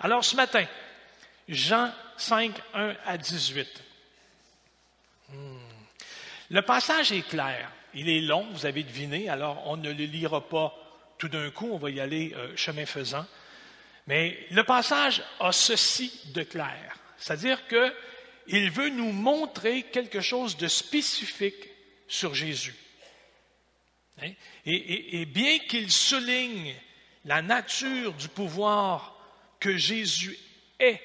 Alors ce matin, Jean 5, 1 à 18. Hmm. Le passage est clair. Il est long, vous avez deviné, alors on ne le lira pas tout d'un coup, on va y aller euh, chemin faisant. Mais le passage a ceci de clair, c'est-à-dire qu'il veut nous montrer quelque chose de spécifique sur Jésus. Hein? Et, et bien qu'il souligne la nature du pouvoir que Jésus est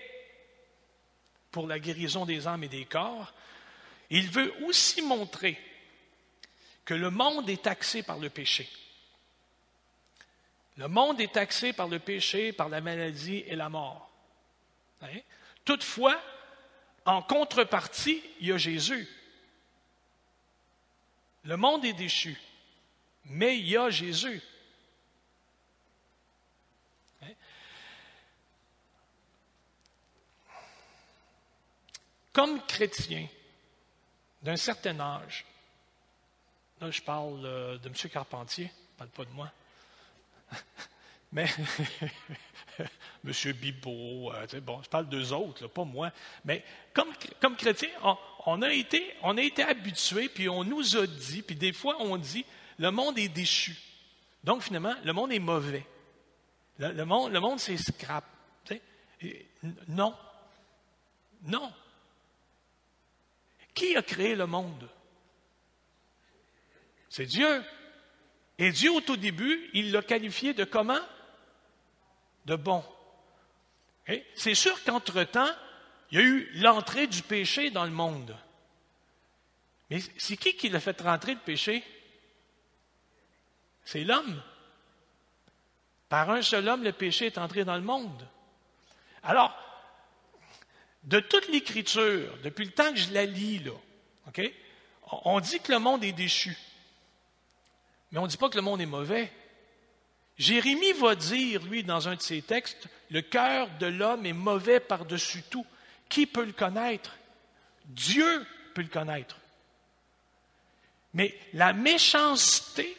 pour la guérison des âmes et des corps, il veut aussi montrer que le monde est taxé par le péché. Le monde est taxé par le péché, par la maladie et la mort. Hein? Toutefois, en contrepartie, il y a Jésus. Le monde est déchu, mais il y a Jésus. Comme chrétien d'un certain âge, là je parle euh, de M. Carpentier, je ne parle pas de moi, mais M. Bibot, euh, bon, je parle d'eux autres, pas moi. Mais comme, chrétien, on, a été, on été habitués, puis on nous a dit, puis des fois on dit, le monde est déchu. Donc finalement, le monde est mauvais. Le, monde, le monde c'est scrap. non. Non. Qui a créé le monde? C'est Dieu. Et Dieu, au tout début, il l'a qualifié de comment? De bon. C'est sûr qu'entre-temps, il y a eu l'entrée du péché dans le monde. Mais c'est qui qui l'a fait rentrer le péché? C'est l'homme. Par un seul homme, le péché est entré dans le monde. Alors, de toute l'Écriture, depuis le temps que je la lis, là, on dit que le monde est déchu. Mais on ne dit pas que le monde est mauvais. Jérémie va dire, lui, dans un de ses textes, le cœur de l'homme est mauvais par-dessus tout. Qui peut le connaître? Dieu peut le connaître. Mais la méchanceté,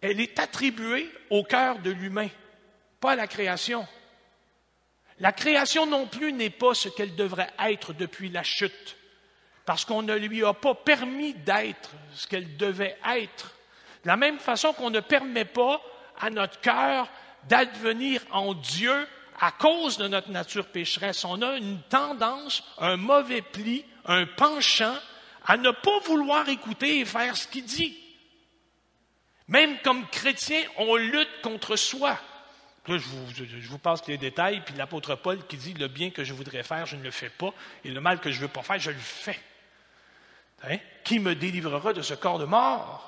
elle est attribuée au cœur de l'humain, pas à la création. La création non plus n'est pas ce qu'elle devrait être depuis la chute, parce qu'on ne lui a pas permis d'être ce qu'elle devait être. De la même façon qu'on ne permet pas à notre cœur d'advenir en Dieu à cause de notre nature pécheresse. On a une tendance, un mauvais pli, un penchant à ne pas vouloir écouter et faire ce qu'il dit. Même comme chrétien, on lutte contre soi. Là, je vous, je vous, passe les détails, puis l'apôtre Paul qui dit le bien que je voudrais faire, je ne le fais pas, et le mal que je ne veux pas faire, je le fais. Hein? Qui me délivrera de ce corps de mort?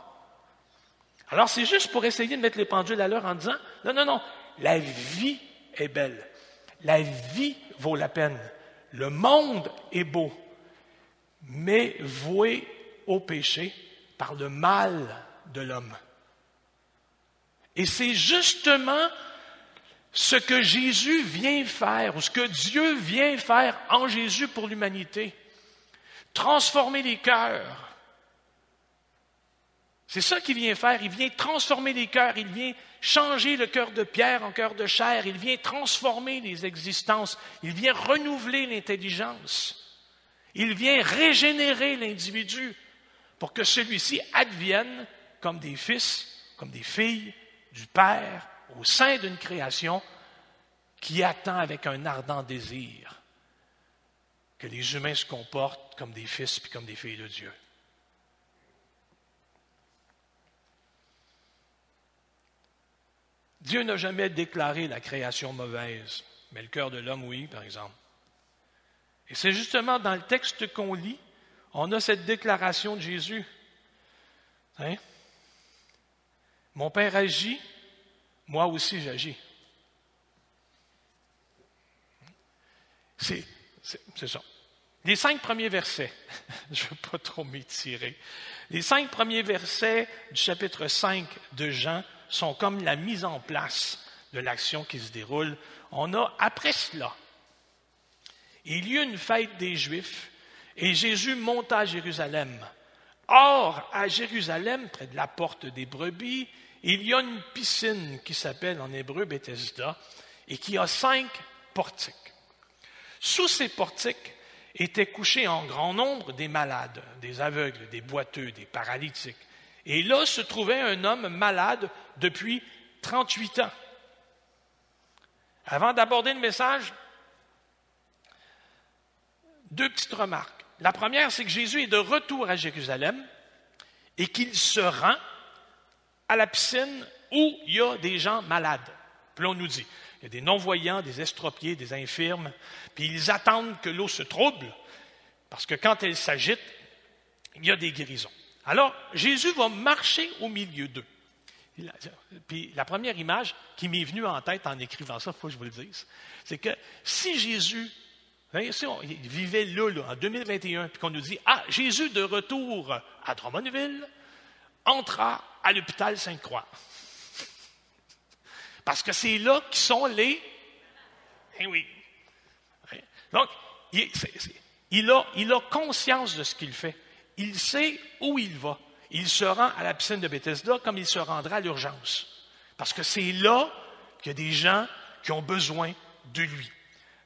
Alors, c'est juste pour essayer de mettre les pendules à l'heure en disant, non, non, non, la vie est belle. La vie vaut la peine. Le monde est beau, mais voué au péché par le mal de l'homme. Et c'est justement ce que Jésus vient faire, ou ce que Dieu vient faire en Jésus pour l'humanité. Transformer les cœurs, c'est ça qu'il vient faire. Il vient transformer les cœurs. Il vient changer le cœur de pierre en cœur de chair. Il vient transformer les existences. Il vient renouveler l'intelligence. Il vient régénérer l'individu pour que celui-ci advienne comme des fils, comme des filles du Père au sein d'une création qui attend avec un ardent désir que les humains se comportent comme des fils et comme des filles de Dieu. Dieu n'a jamais déclaré la création mauvaise, mais le cœur de l'homme, oui, par exemple. Et c'est justement dans le texte qu'on lit, on a cette déclaration de Jésus. Hein? Mon Père agit, moi aussi j'agis. C'est, ça. Les cinq premiers versets, je ne veux pas trop m'étirer, les cinq premiers versets du chapitre 5 de Jean sont comme la mise en place de l'action qui se déroule. On a, après cela, il y eut une fête des Juifs et Jésus monta à Jérusalem. Or, à Jérusalem, près de la porte des brebis, il y a une piscine qui s'appelle en hébreu Bethesda et qui a cinq portiques. Sous ces portiques étaient couchés en grand nombre des malades, des aveugles, des boiteux, des paralytiques. Et là se trouvait un homme malade depuis 38 ans. Avant d'aborder le message, deux petites remarques. La première, c'est que Jésus est de retour à Jérusalem et qu'il se rend à la piscine où il y a des gens malades. Puis on nous dit, il y a des non-voyants, des estropiés, des infirmes, puis ils attendent que l'eau se trouble, parce que quand elle s'agite, il y a des guérisons. Alors, Jésus va marcher au milieu d'eux. Puis la première image qui m'est venue en tête en écrivant ça, il faut que je vous le dise, c'est que si Jésus, si on vivait là, là, en 2021, puis qu'on nous dit, ah, Jésus de retour à Drummondville entra à l'hôpital Sainte-Croix. Parce que c'est là qui sont les... Eh oui. Donc, il, a, il a conscience de ce qu'il fait. Il sait où il va. Il se rend à la piscine de Bethesda comme il se rendra à l'urgence. Parce que c'est là qu'il y a des gens qui ont besoin de lui.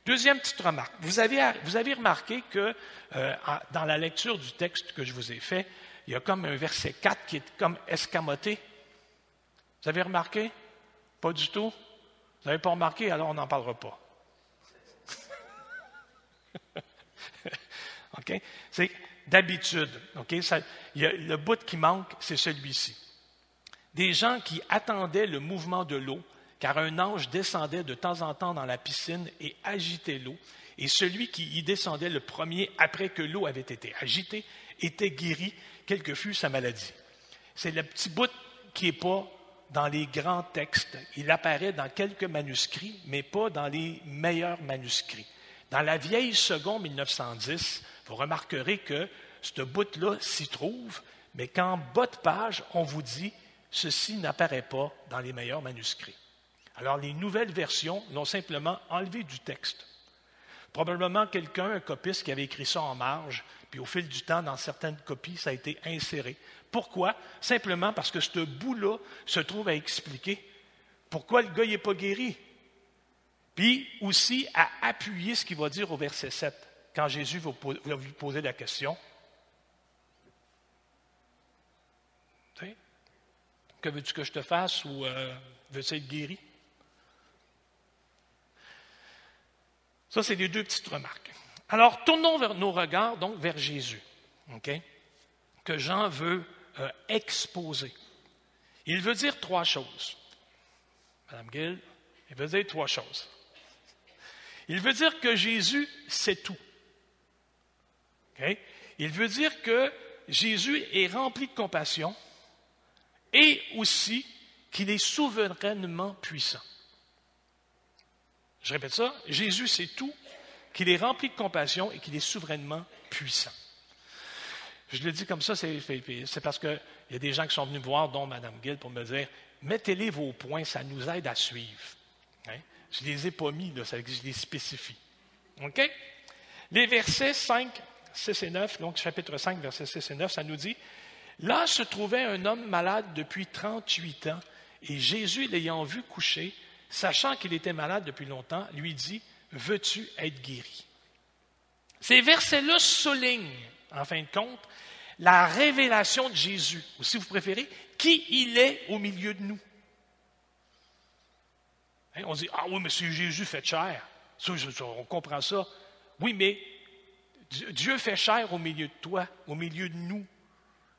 Deuxième petite remarque. Vous avez, vous avez remarqué que euh, dans la lecture du texte que je vous ai fait, il y a comme un verset 4 qui est comme escamoté. Vous avez remarqué? Pas du tout? Vous n'avez pas remarqué, alors on n'en parlera pas. OK? C'est d'habitude. OK? le bout qui manque, c'est celui-ci. Des gens qui attendaient le mouvement de l'eau, car un ange descendait de temps en temps dans la piscine et agitait l'eau, et celui qui y descendait le premier après que l'eau avait été agitée était guéri, quelle que fût sa maladie. C'est le petit bout qui n'est pas dans les grands textes. Il apparaît dans quelques manuscrits, mais pas dans les meilleurs manuscrits. Dans la vieille seconde 1910, vous remarquerez que ce bout-là s'y trouve, mais qu'en bas de page, on vous dit ceci n'apparaît pas dans les meilleurs manuscrits. Alors, les nouvelles versions l'ont simplement enlevé du texte. Probablement quelqu'un, un copiste, qui avait écrit ça en marge, puis au fil du temps, dans certaines copies, ça a été inséré. Pourquoi? Simplement parce que ce bout-là se trouve à expliquer pourquoi le gars n'est pas guéri. Puis aussi à appuyer ce qu'il va dire au verset 7, quand Jésus va lui poser la question. Que veux-tu que je te fasse ou euh, veux-tu être guéri? Ça, c'est les deux petites remarques. Alors, tournons vers nos regards donc vers Jésus, que Jean veut euh, exposer. Il veut dire trois choses. Madame Gill, il veut dire trois choses. Il veut dire que Jésus sait tout. Il veut dire que Jésus est rempli de compassion et aussi qu'il est souverainement puissant. Je répète ça, Jésus sait tout, qu'il est rempli de compassion et qu'il est souverainement puissant. Je le dis comme ça, c'est parce qu'il y a des gens qui sont venus me voir, dont Mme Gill, pour me dire mettez-les vos points, ça nous aide à suivre. Hein? Je ne les ai pas mis, là, je les spécifie. OK? Les versets 5, 6 et 9, donc chapitre 5, versets 6 et 9, ça nous dit Là se trouvait un homme malade depuis 38 ans, et Jésus, l'ayant vu coucher, sachant qu'il était malade depuis longtemps, lui dit Veux-tu être guéri? Ces versets-là soulignent, en fin de compte, la révélation de Jésus, ou si vous préférez, qui il est au milieu de nous. Hein, on dit, ah oui, mais c'est Jésus fait chair. on comprend ça. Oui, mais Dieu fait chair au milieu de toi, au milieu de nous,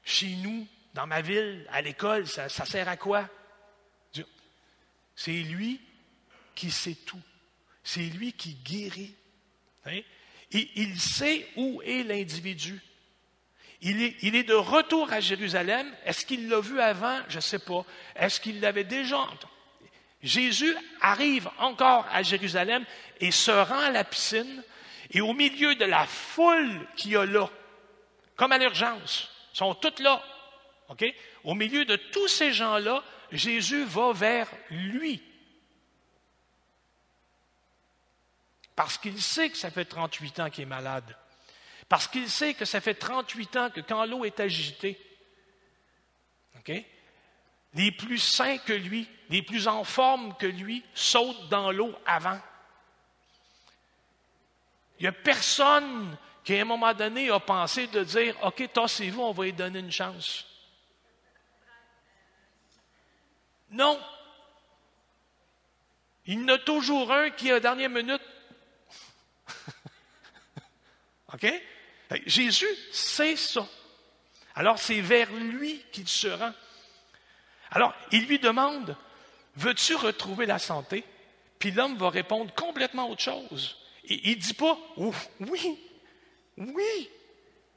chez nous, dans ma ville, à l'école, ça, sert à quoi? C'est lui qui sait tout. C'est lui qui guérit. Hein? Et il sait où est l'individu. Il est, de retour à Jérusalem. Est-ce qu'il l'a vu avant? Je ne sais pas. Est-ce qu'il l'avait déjà? Jésus arrive encore à Jérusalem et se rend à la piscine. Et au milieu de la foule qu'il y a là, comme à l'urgence, sont toutes là. Au milieu de tous ces gens-là, Jésus va vers lui. Parce qu'il sait que ça fait 38 ans qu'il est malade. Parce qu'il sait que ça fait 38 ans que quand l'eau est agitée, les plus sains que lui, les plus en forme que lui, sautent dans l'eau avant. Il n'y a personne qui, à un moment donné, a pensé de dire OK, tassez-vous, on va lui donner une chance. Non. Il y en a toujours un qui, à la dernière minute, OK? Jésus sait ça. Alors, c'est vers lui qu'il se rend. Alors, il lui demande, veux-tu retrouver la santé? Puis l'homme va répondre complètement autre chose. Il ne dit pas, oui, oui,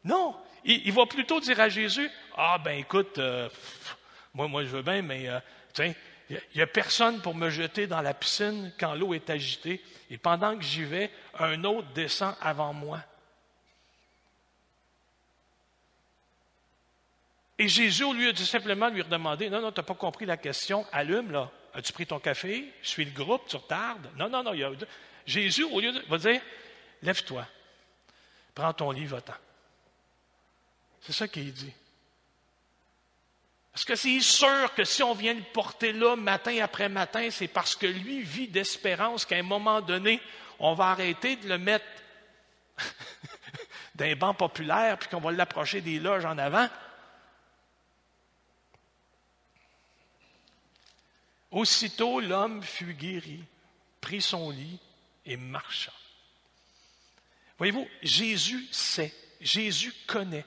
non. Il, va plutôt dire à Jésus, ah ben écoute, euh, moi, je veux bien, mais euh, il n'y a, personne pour me jeter dans la piscine quand l'eau est agitée. Et pendant que j'y vais, un autre descend avant moi. Et Jésus, au lieu de simplement lui redemander, non, non, tu n'as pas compris la question, allume, là. As-tu pris ton café? Je suis le groupe, tu retardes? Non, non, non. Jésus, au lieu de. va dire, lève-toi, prends ton lit, va-t'en. C'est ça qu'il dit. Parce que c'est sûr que si on vient le porter là matin après matin, c'est parce que lui vit d'espérance qu'à un moment donné, on va arrêter de le mettre d'un banc populaire puis qu'on va l'approcher des loges en avant. Aussitôt l'homme fut guéri, prit son lit et marcha. Voyez-vous, Jésus sait, Jésus connaît.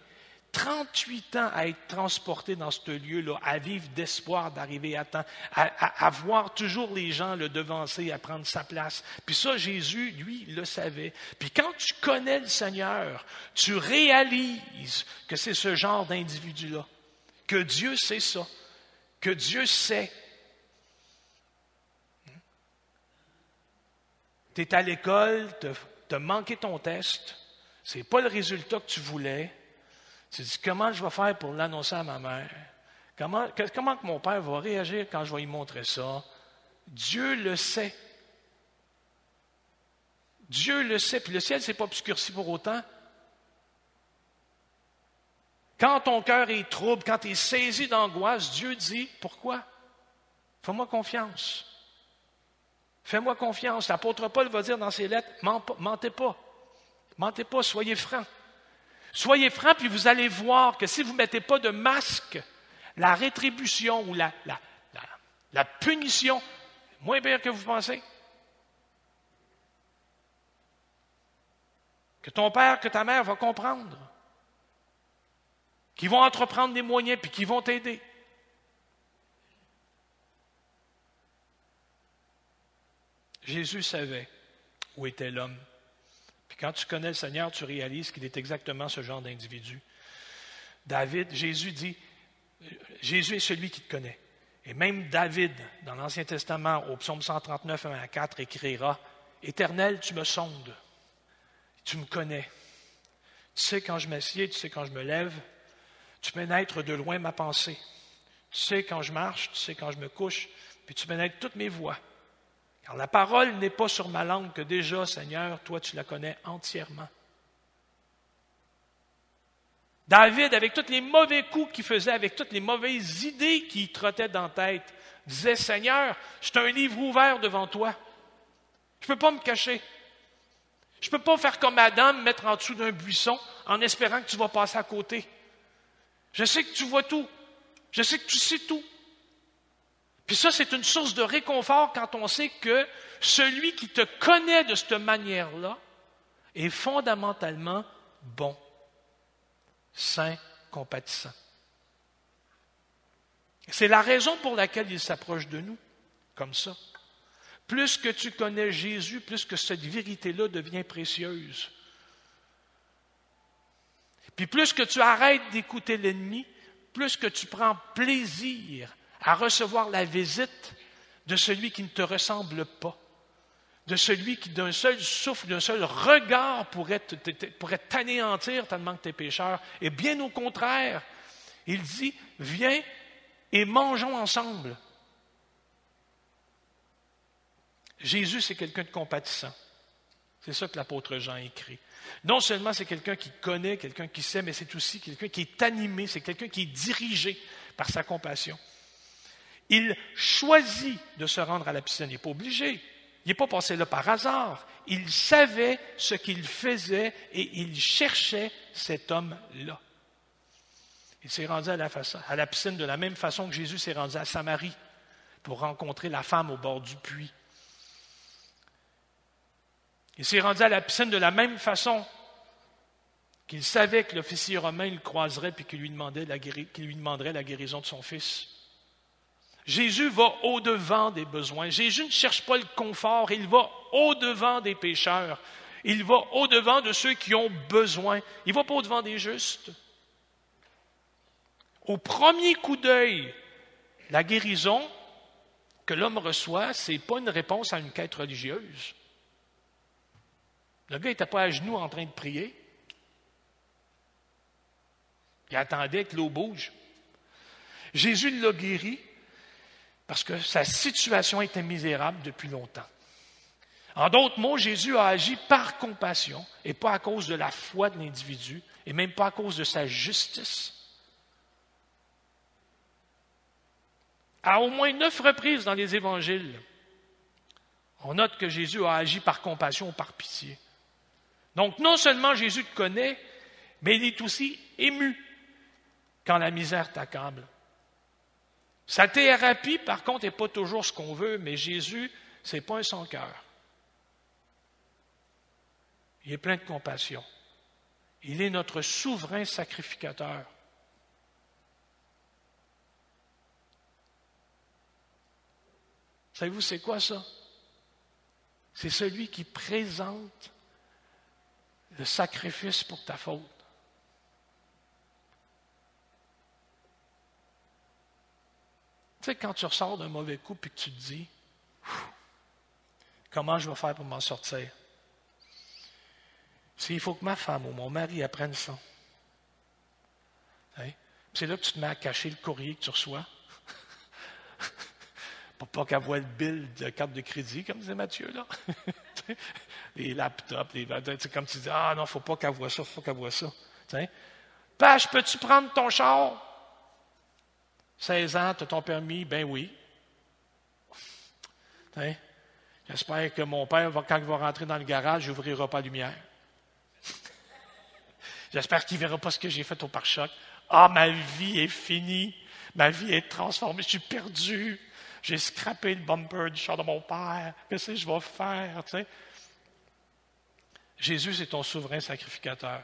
38 ans à être transporté dans ce lieu-là, à vivre d'espoir d'arriver à temps, à, voir toujours les gens le devancer, à prendre sa place. Puis ça, Jésus, lui, le savait. Puis quand tu connais le Seigneur, tu réalises que c'est ce genre d'individu-là, que Dieu sait ça, que Dieu sait tu es à l'école, tu as manqué ton test, ce n'est pas le résultat que tu voulais. Tu te dis, comment je vais faire pour l'annoncer à ma mère? Comment, que mon père va réagir quand je vais lui montrer ça? Dieu le sait. Dieu le sait, puis le ciel ne s'est pas obscurci pour autant. Quand ton cœur est trouble, quand tu es saisi d'angoisse, Dieu dit, pourquoi? Fais-moi confiance. Fais-moi confiance. L'apôtre Paul va dire dans ses lettres, mentez pas. Mentez pas, soyez francs. Soyez francs, puis vous allez voir que si vous ne mettez pas de masque, la rétribution ou la, la, la, punition, moins pire que vous pensez. Que ton père, que ta mère va comprendre. Qu'ils vont entreprendre des moyens, puis qu'ils vont t'aider. Jésus savait où était l'homme. Puis quand tu connais le Seigneur, tu réalises qu'il est exactement ce genre d'individu. David, Jésus dit, Jésus est celui qui te connaît. Et même David, dans l'Ancien Testament, au psaume 139, 1 à 4, écrira, Éternel, tu me sondes, tu me connais. Tu sais quand je m'assieds, tu sais quand je me lève, tu pénètres de loin ma pensée. Tu sais quand je marche, tu sais quand je me couche, puis tu pénètres toutes mes voies. Car la parole n'est pas sur ma langue que déjà, Seigneur, toi tu la connais entièrement. David, avec tous les mauvais coups qu'il faisait, avec toutes les mauvaises idées qui trottaient dans la tête, disait, Seigneur, j'ai un livre ouvert devant toi. Je ne peux pas me cacher. Je ne peux pas faire comme Adam, me mettre en dessous d'un buisson en espérant que tu vas passer à côté. Je sais que tu vois tout. Je sais que tu sais tout. Ça, c'est une source de réconfort quand on sait que celui qui te connaît de cette manière-là est fondamentalement bon, saint, compatissant. C'est la raison pour laquelle il s'approche de nous, comme ça. Plus que tu connais Jésus, plus que cette vérité-là devient précieuse. Puis plus que tu arrêtes d'écouter l'ennemi, plus que tu prends plaisir à recevoir la visite de celui qui ne te ressemble pas, de celui qui d'un seul souffle, d'un seul regard pourrait, t'anéantir tellement que tu es pécheur. Et bien au contraire, il dit, viens et mangeons ensemble. Jésus, c'est quelqu'un de compatissant. C'est ça que l'apôtre Jean écrit. Non seulement c'est quelqu'un qui connaît, quelqu'un qui sait, mais c'est aussi quelqu'un qui est animé, c'est quelqu'un qui est dirigé par sa compassion. Il choisit de se rendre à la piscine. Il n'est pas obligé. Il n'est pas passé là par hasard. Il savait ce qu'il faisait et il cherchait cet homme-là. Il s'est rendu à la, piscine de la même façon que Jésus s'est rendu à Samarie pour rencontrer la femme au bord du puits. Il s'est rendu à la piscine de la même façon qu'il savait que l'officier romain le croiserait puis qu'il lui demanderait la guérison de son fils. Jésus va au-devant des besoins. Jésus ne cherche pas le confort, il va au-devant des pécheurs. Il va au-devant de ceux qui ont besoin. Il ne va pas au-devant des justes. Au premier coup d'œil, la guérison que l'homme reçoit, ce n'est pas une réponse à une quête religieuse. Le gars n'était pas à genoux en train de prier. Il attendait que l'eau bouge. Jésus l'a guéri parce que sa situation était misérable depuis longtemps. En d'autres mots, Jésus a agi par compassion et pas à cause de la foi de l'individu et même pas à cause de sa justice. À au moins neuf reprises dans les évangiles, on note que Jésus a agi par compassion ou par pitié. Donc non seulement Jésus te connaît, mais il est aussi ému quand la misère t'accable. Sa thérapie, par contre, n'est pas toujours ce qu'on veut, mais Jésus, c'est pas un sans cœur. Il est plein de compassion. Il est notre souverain sacrificateur. Savez-vous, c'est quoi ça? C'est celui qui présente le sacrifice pour ta faute. Tu sais, quand tu ressors d'un mauvais coup et que tu te dis, comment je vais faire pour m'en sortir? C'est il faut que ma femme ou mon mari apprenne ça. Hein? C'est là que tu te mets à cacher le courrier que tu reçois. pour pas qu'elle voie le bill de carte de crédit, comme disait Mathieu, là. les laptops, les, comme tu dis, ah non, faut pas qu'elle voie ça, faut qu'elle voie ça. Page, peux-tu prendre ton char? 16 ans, tu as ton permis? Ben oui. J'espère que mon père, quand il va rentrer dans le garage, n'ouvrira pas la lumière. J'espère qu'il ne verra pas ce que j'ai fait au pare-choc. Ah, ma vie est finie. Ma vie est transformée. Je suis perdu. J'ai scrappé le bumper du char de mon père. Qu'est-ce que je vais faire? Jésus, c'est ton souverain sacrificateur.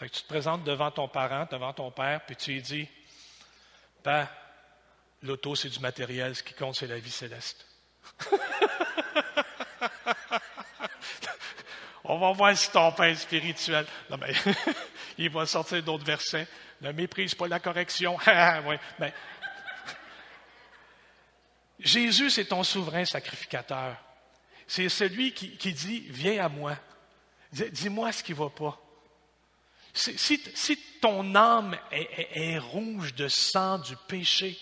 Que tu te présentes devant ton parent, devant ton père, puis tu lui dis Ben, l'auto, c'est du matériel, ce qui compte, c'est la vie céleste. On va voir si ton père est spirituel. Non, mais il va sortir d'autres versets. Ne méprise pas la correction. ouais, ben, Jésus, c'est ton souverain sacrificateur. C'est celui qui, dit Viens à moi. Dis-moi ce qui ne va pas. Si, ton âme est, rouge de sang du péché,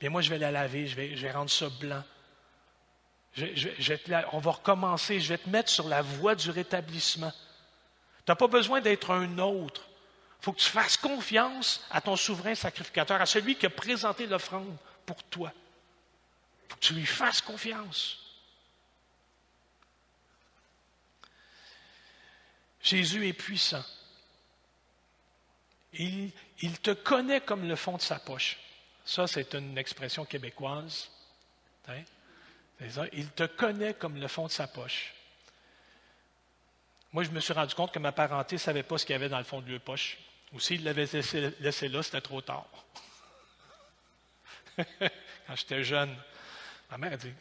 bien moi je vais la laver, je vais, rendre ça blanc. on va recommencer, je vais te mettre sur la voie du rétablissement. Tu n'as pas besoin d'être un autre. Il faut que tu fasses confiance à ton souverain sacrificateur, à celui qui a présenté l'offrande pour toi. Il faut que tu lui fasses confiance. Jésus est puissant. Il, te connaît comme le fond de sa poche. Ça, c'est une expression québécoise. Hein? Il te connaît comme le fond de sa poche. Moi, je me suis rendu compte que ma parenté ne savait pas ce qu'il y avait dans le fond de leur poche. Ou s'il l'avait laissé, là, c'était trop tard. Quand j'étais jeune, ma mère a dit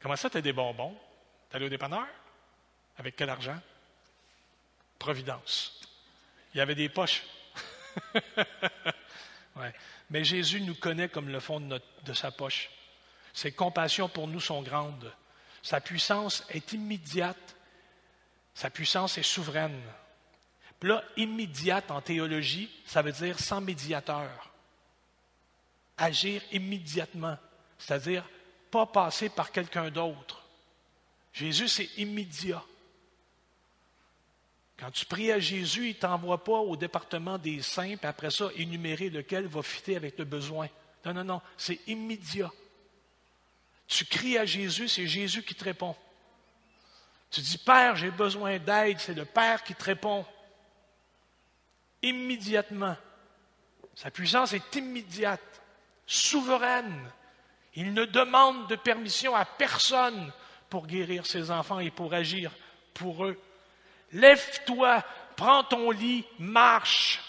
Comment ça, tu as des bonbons? Tu allé au dépanneur? Avec quel argent? Providence. Il y avait des poches. Mais Jésus nous connaît comme le fond de, sa poche. Ses compassions pour nous sont grandes. Sa puissance est immédiate. Sa puissance est souveraine. Là, immédiate en théologie, ça veut dire sans médiateur. Agir immédiatement, c'est-à-dire pas passer par quelqu'un d'autre. Jésus, c'est immédiat. Quand tu pries à Jésus, il ne t'envoie pas au département des saints, puis après ça, énumérer lequel va fitter avec le besoin. Non, non, non, c'est immédiat. Tu cries à Jésus, c'est Jésus qui te répond. Tu dis, Père, j'ai besoin d'aide, c'est le Père qui te répond. Immédiatement. Sa puissance est immédiate, souveraine. Il ne demande de permission à personne pour guérir ses enfants et pour agir pour eux. Lève-toi, prends ton lit, marche.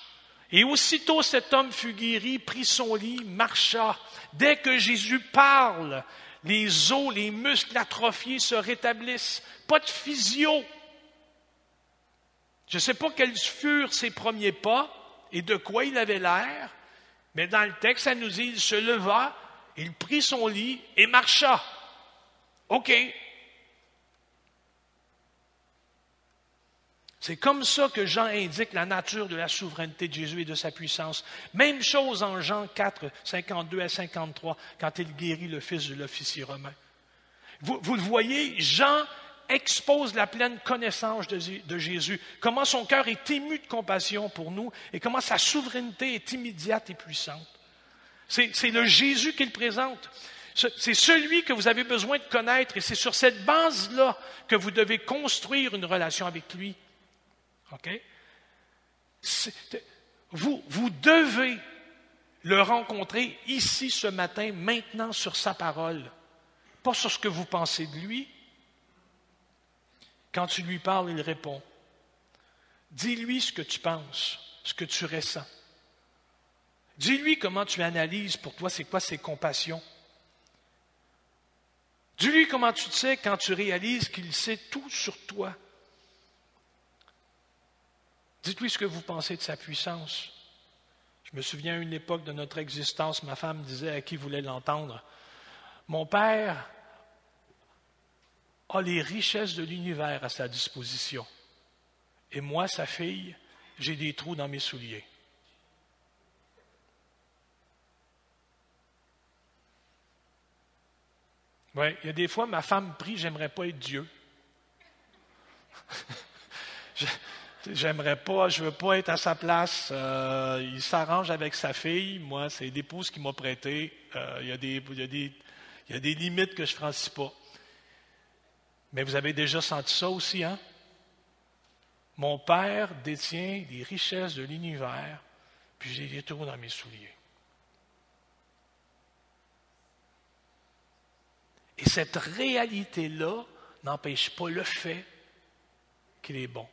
Et aussitôt cet homme fut guéri, prit son lit, marcha. Dès que Jésus parle, les os, les muscles atrophiés se rétablissent. Pas de physio. Je ne sais pas quels furent ses premiers pas et de quoi il avait l'air, mais dans le texte, ça nous dit, il se leva, il prit son lit et marcha. OK, C'est comme ça que Jean indique la nature de la souveraineté de Jésus et de sa puissance. Même chose en Jean 4, 52 à 53, quand il guérit le fils de l'officier romain. Vous, le voyez, Jean expose la pleine connaissance de, de, Jésus, comment son cœur est ému de compassion pour nous et comment sa souveraineté est immédiate et puissante. C'est le Jésus qu'il présente. C'est celui que vous avez besoin de connaître et c'est sur cette base-là que vous devez construire une relation avec lui. Vous, vous devez le rencontrer ici ce matin, maintenant sur sa parole, pas sur ce que vous pensez de lui. Quand tu lui parles, il répond. Dis-lui ce que tu penses, ce que tu ressens. Dis-lui comment tu analyses pour toi, c'est quoi ses compassions. Dis-lui comment tu te sais quand tu réalises qu'il sait tout sur toi. Dites-lui ce que vous pensez de sa puissance. Je me souviens à une époque de notre existence, ma femme disait à qui voulait l'entendre, Mon père a les richesses de l'univers à sa disposition. Et moi, sa fille, j'ai des trous dans mes souliers. Oui, il y a des fois, ma femme prie, j'aimerais pas être Dieu. J'aimerais pas, je veux pas être à sa place. Euh, il s'arrange avec sa fille. Moi, c'est l'épouse qui m'a prêté. Euh, il, y a des, limites que je ne franchis pas. Mais vous avez déjà senti ça aussi, hein? Mon père détient les richesses de l'univers, puis j'ai les trous dans mes souliers. Et cette réalité-là n'empêche pas le fait qu'il est bon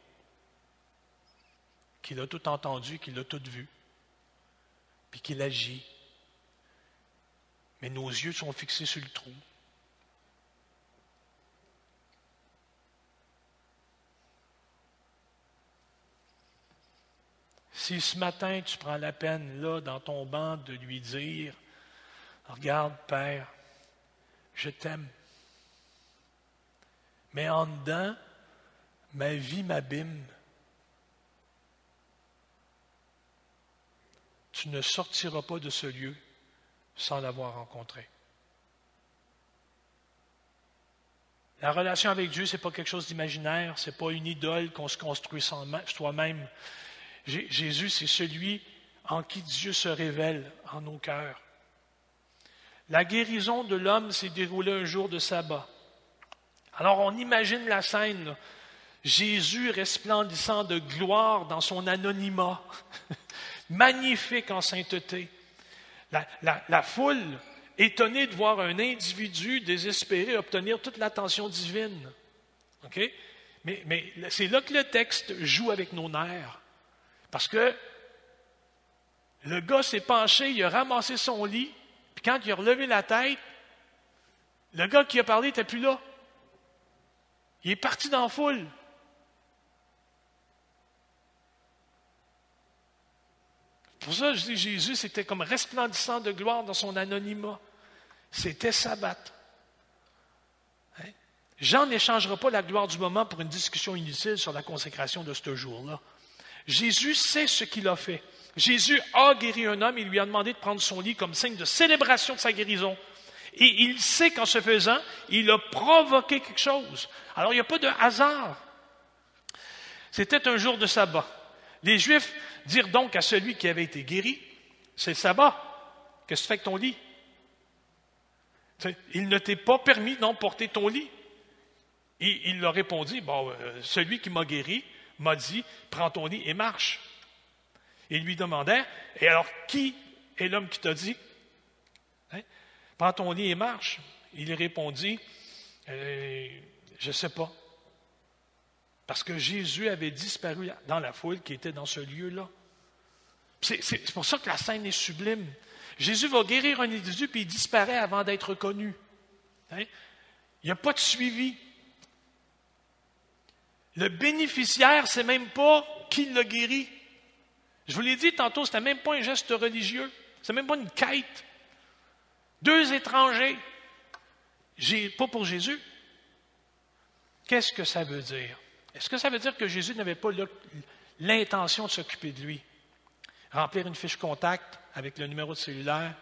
qu'il a tout entendu, qu'il a tout vu, puis qu'il agit. Mais nos yeux sont fixés sur le trou. Si ce matin tu prends la peine, là, dans ton banc, de lui dire, regarde, Père, je t'aime. Mais en dedans, ma vie m'abîme. Tu ne sortiras pas de ce lieu sans l'avoir rencontré. La relation avec Dieu, ce n'est pas quelque chose d'imaginaire, ce n'est pas une idole qu'on se construit soi-même. Jésus, c'est celui en qui Dieu se révèle en nos cœurs. La guérison de l'homme s'est déroulée un jour de sabbat. Alors on imagine la scène, Jésus resplendissant de gloire dans son anonymat. magnifique en sainteté. La, foule, étonnée de voir un individu désespéré obtenir toute l'attention divine. Mais, mais c'est là que le texte joue avec nos nerfs. Parce que le gars s'est penché, il a ramassé son lit, puis quand il a relevé la tête, le gars qui a parlé n'était plus là. Il est parti dans la foule. Pour ça, je dis Jésus, c'était comme resplendissant de gloire dans son anonymat. C'était sabbat. Hein? Jean n'échangera pas la gloire du moment pour une discussion inutile sur la consécration de ce jour-là. Jésus sait ce qu'il a fait. Jésus a guéri un homme et lui a demandé de prendre son lit comme signe de célébration de sa guérison. Et il sait qu'en se faisant, il a provoqué quelque chose. Alors il n'y a pas de hasard. C'était un jour de sabbat. Les Juifs dirent donc à celui qui avait été guéri, c'est le sabbat, qu'est-ce que tu fais avec ton lit? Il ne t'est pas permis d'emporter ton lit. Et il leur répondit, bon, euh, celui qui m'a guéri m'a dit, prends ton lit et marche. Il lui demandait, et alors qui est l'homme qui t'a dit, hein, prends ton lit et marche? Il répondit, euh, je ne sais pas. Parce que Jésus avait disparu dans la foule qui était dans ce lieu-là. C'est pour ça que la scène est sublime. Jésus va guérir un individu, puis il disparaît avant d'être connu. Hein? Il n'y a pas de suivi. Le bénéficiaire, c'est même pas qui l'a guéri. Je vous l'ai dit tantôt, ce même pas un geste religieux. Ce n'est même pas une quête. Deux étrangers. Pas pour Jésus. Qu'est-ce que ça veut dire? Est-ce que ça veut dire que Jésus n'avait pas l'intention de s'occuper de lui? Remplir une fiche contact avec le numéro de cellulaire?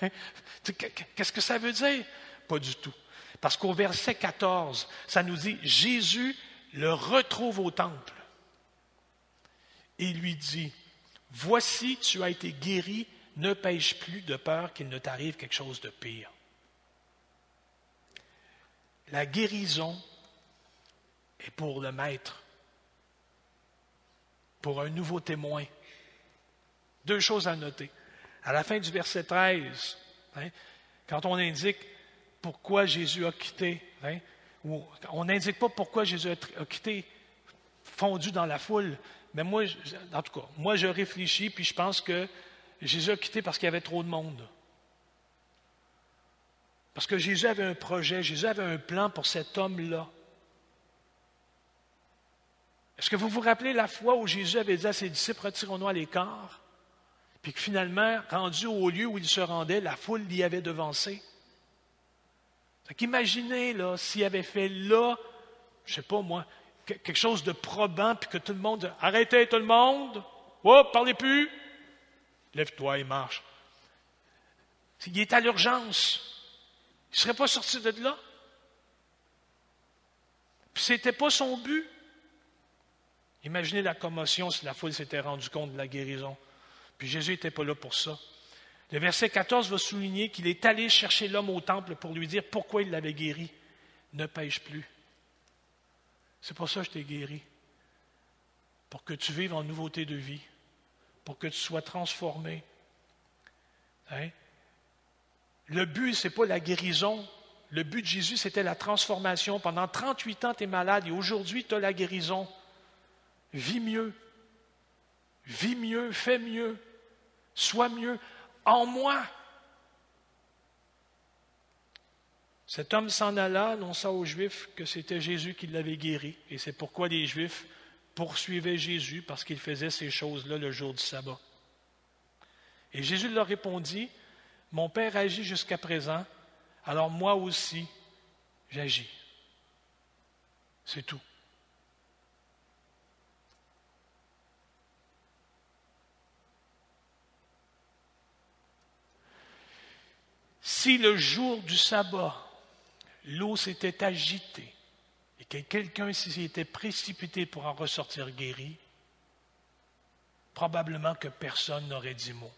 Qu'est-ce que ça veut dire? Pas du tout. Parce qu'au verset 14, ça nous dit, Jésus le retrouve au temple et lui dit, Voici, tu as été guéri, ne pêche plus de peur qu'il ne t'arrive quelque chose de pire. La guérison est pour le maître, pour un nouveau témoin. Deux choses à noter. À la fin du verset 13, hein, quand on indique pourquoi Jésus a quitté, hein, on n'indique pas pourquoi Jésus a quitté fondu dans la foule, mais moi, en tout cas, moi je réfléchis, puis je pense que Jésus a quitté parce qu'il y avait trop de monde. Parce que Jésus avait un projet, Jésus avait un plan pour cet homme-là. Est-ce que vous vous rappelez la fois où Jésus avait dit à ses disciples, retirons-nous à l'écart, puis que finalement, rendu au lieu où il se rendait, la foule l'y avait devancé? Imaginez, là, s'il avait fait là, je ne sais pas moi, quelque chose de probant, puis que tout le monde arrêtez tout le monde, oh, parlez plus, lève-toi et marche. Il est à l'urgence. Il ne serait pas sorti de là. Puis ce n'était pas son but. Imaginez la commotion si la foule s'était rendue compte de la guérison. Puis Jésus n'était pas là pour ça. Le verset 14 va souligner qu'il est allé chercher l'homme au temple pour lui dire pourquoi il l'avait guéri. Ne pêche plus. C'est pour ça que je t'ai guéri. Pour que tu vives en nouveauté de vie. Pour que tu sois transformé. Hein? Le but, ce n'est pas la guérison. Le but de Jésus, c'était la transformation. Pendant 38 ans, tu es malade et aujourd'hui, tu as la guérison. Vis mieux. Vis mieux, fais mieux. Sois mieux. En moi. Cet homme s'en alla, annonça aux Juifs que c'était Jésus qui l'avait guéri. Et c'est pourquoi les Juifs poursuivaient Jésus, parce qu'il faisait ces choses-là le jour du sabbat. Et Jésus leur répondit, mon Père agit jusqu'à présent, alors moi aussi, j'agis. C'est tout. Si le jour du sabbat, l'eau s'était agitée et que quelqu'un s'y était précipité pour en ressortir guéri, probablement que personne n'aurait dit mot.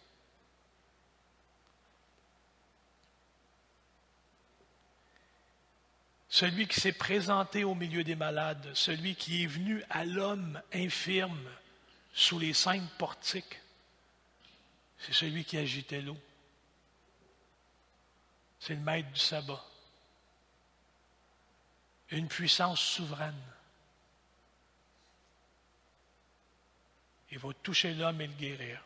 celui qui s'est présenté au milieu des malades, celui qui est venu à l'homme infirme sous les cinq portiques, c'est celui qui agitait l'eau. C'est le maître du sabbat. Une puissance souveraine. Il va toucher l'homme et le guérir.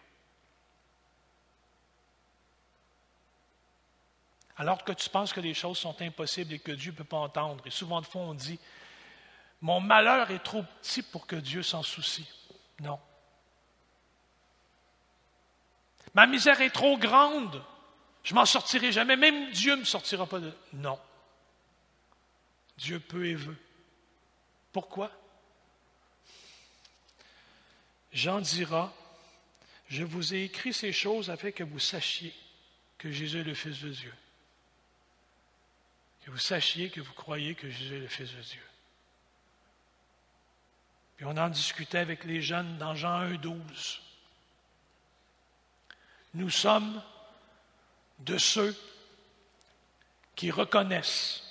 alors que tu penses que les choses sont impossibles et que Dieu ne peut pas entendre. Et souvent de fois, on dit, mon malheur est trop petit pour que Dieu s'en soucie. Non. Ma misère est trop grande. Je m'en sortirai jamais. Même Dieu ne me sortira pas de... Non. Dieu peut et veut. Pourquoi? Jean dira, je vous ai écrit ces choses afin que vous sachiez que Jésus est le Fils de Dieu que vous sachiez que vous croyez que Jésus est le Fils de Dieu. Puis on en discutait avec les jeunes dans Jean 1, 12. Nous sommes de ceux qui reconnaissent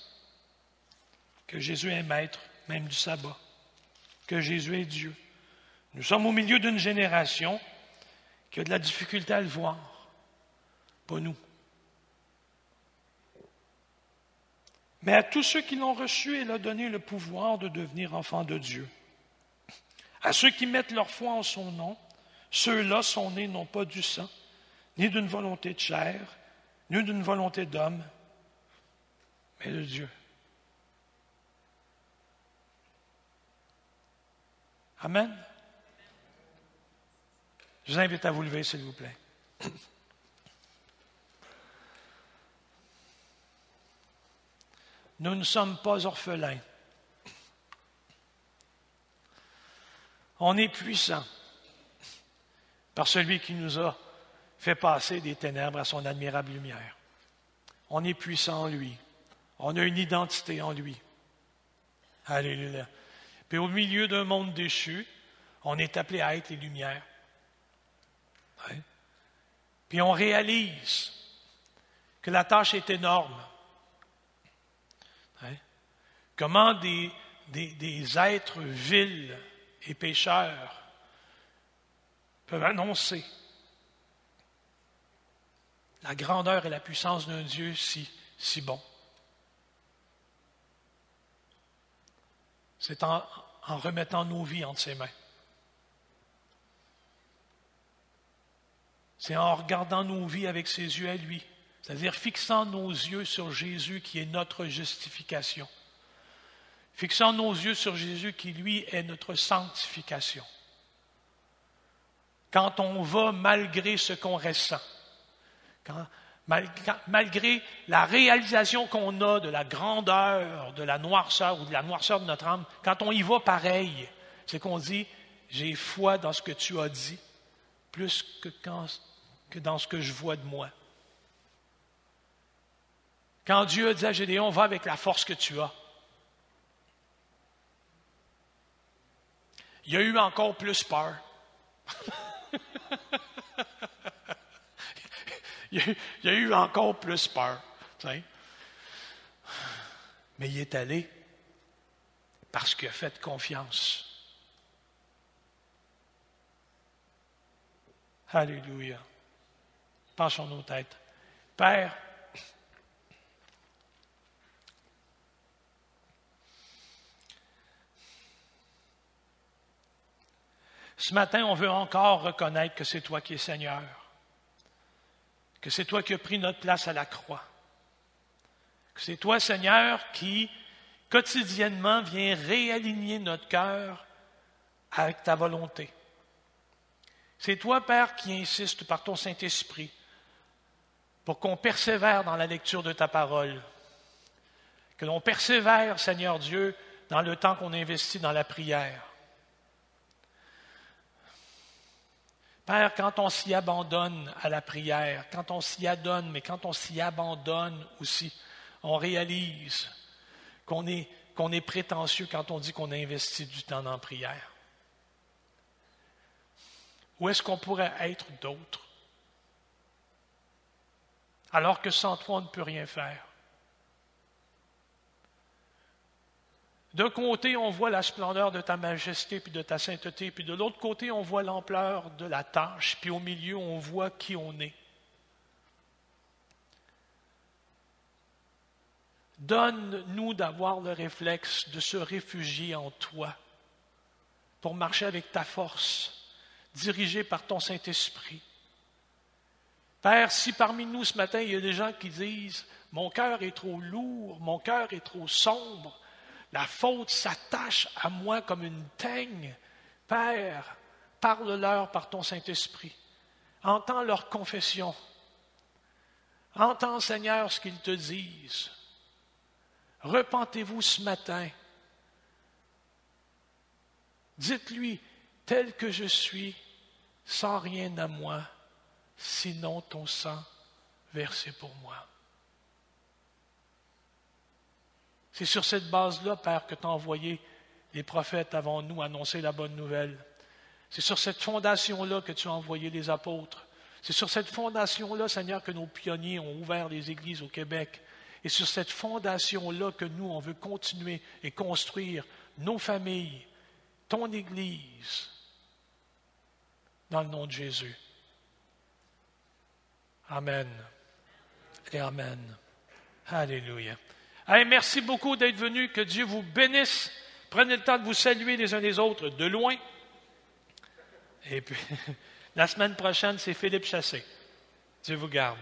que Jésus est maître, même du sabbat, que Jésus est Dieu. Nous sommes au milieu d'une génération qui a de la difficulté à le voir, pas nous. Mais à tous ceux qui l'ont reçu, il a donné le pouvoir de devenir enfants de Dieu. À ceux qui mettent leur foi en son nom, ceux-là sont nés non pas du sang, ni d'une volonté de chair, ni d'une volonté d'homme, mais de Dieu. Amen. Je vous invite à vous lever, s'il vous plaît. Nous ne sommes pas orphelins. On est puissant par celui qui nous a fait passer des ténèbres à son admirable lumière. On est puissant en lui. On a une identité en lui. Alléluia. Puis au milieu d'un monde déchu, on est appelé à être les lumières. Puis on réalise que la tâche est énorme. Comment des, des, êtres vils et pécheurs peuvent annoncer la grandeur et la puissance d'un Dieu si, bon. C'est en, en remettant nos vies entre ses mains. C'est en regardant nos vies avec ses yeux à lui, c'est-à-dire fixant nos yeux sur Jésus qui est notre justification. Fixant nos yeux sur Jésus qui, lui, est notre sanctification. Quand on va malgré ce qu'on ressent, malgré la réalisation qu'on a de la grandeur, de la noirceur ou de la noirceur de notre âme, quand on y va pareil, c'est qu'on dit, j'ai foi dans ce que tu as dit, plus que, que dans ce que je vois de moi. Quand Dieu a dit à Gédéon, va avec la force que tu as, il y a eu encore plus peur. il, a, eu encore plus peur. Mais il est allé parce qu'il a fait confiance. Alléluia. Penchons nos têtes. Père, ce matin, on veut encore reconnaître que c'est toi qui es Seigneur que c'est toi qui as pris notre place à la croix, que c'est toi, Seigneur, qui quotidiennement viens réaligner notre cœur avec ta volonté. C'est toi, Père, qui insiste par ton Saint-Esprit pour qu'on persévère dans la lecture de ta parole, que l'on persévère, Seigneur Dieu, dans le temps qu'on investit dans la prière, Père, quand on s'y abandonne à la prière, quand on s'y adonne, mais quand on s'y abandonne aussi, on réalise qu'on est, prétentieux quand on dit qu'on a investi du temps la prière. Où est-ce qu'on pourrait être d'autre? Alors que sans toi, on ne peut rien faire. D'un côté, on voit la splendeur de ta majesté puis de ta sainteté, puis de l'autre côté, on voit l'ampleur de la tâche, puis au milieu, on voit qui on est. Donne-nous d'avoir le réflexe de se réfugier en toi pour marcher avec ta force, dirigé par ton Saint-Esprit. Père, si parmi nous ce matin, il y a des gens qui disent, mon cœur est trop lourd, mon cœur est trop sombre, la faute s'attache à moi comme une teigne. Père, parle-leur par ton Saint-Esprit. Entends leur confession. Entends, Seigneur, ce qu'ils te disent. Repentez-vous ce matin. Dites-lui, tel que je suis, sans rien à moi, sinon ton sang versé pour moi. C'est sur cette base-là, Père, que tu as envoyé les prophètes avant nous annoncé la bonne nouvelle. C'est sur cette fondation-là que tu as envoyé les apôtres. C'est sur cette fondation-là, Seigneur, que nos pionniers ont ouvert les églises au Québec. Et sur cette fondation-là que nous, on veut continuer et construire nos familles, ton Église, dans le nom de Jésus. Amen. Et Amen. Alléluia. Merci beaucoup d'être venu. Que Dieu vous bénisse. Prenez le temps de vous saluer les uns les autres de loin. Et puis, la semaine prochaine, c'est Philippe Chassé. Dieu vous garde.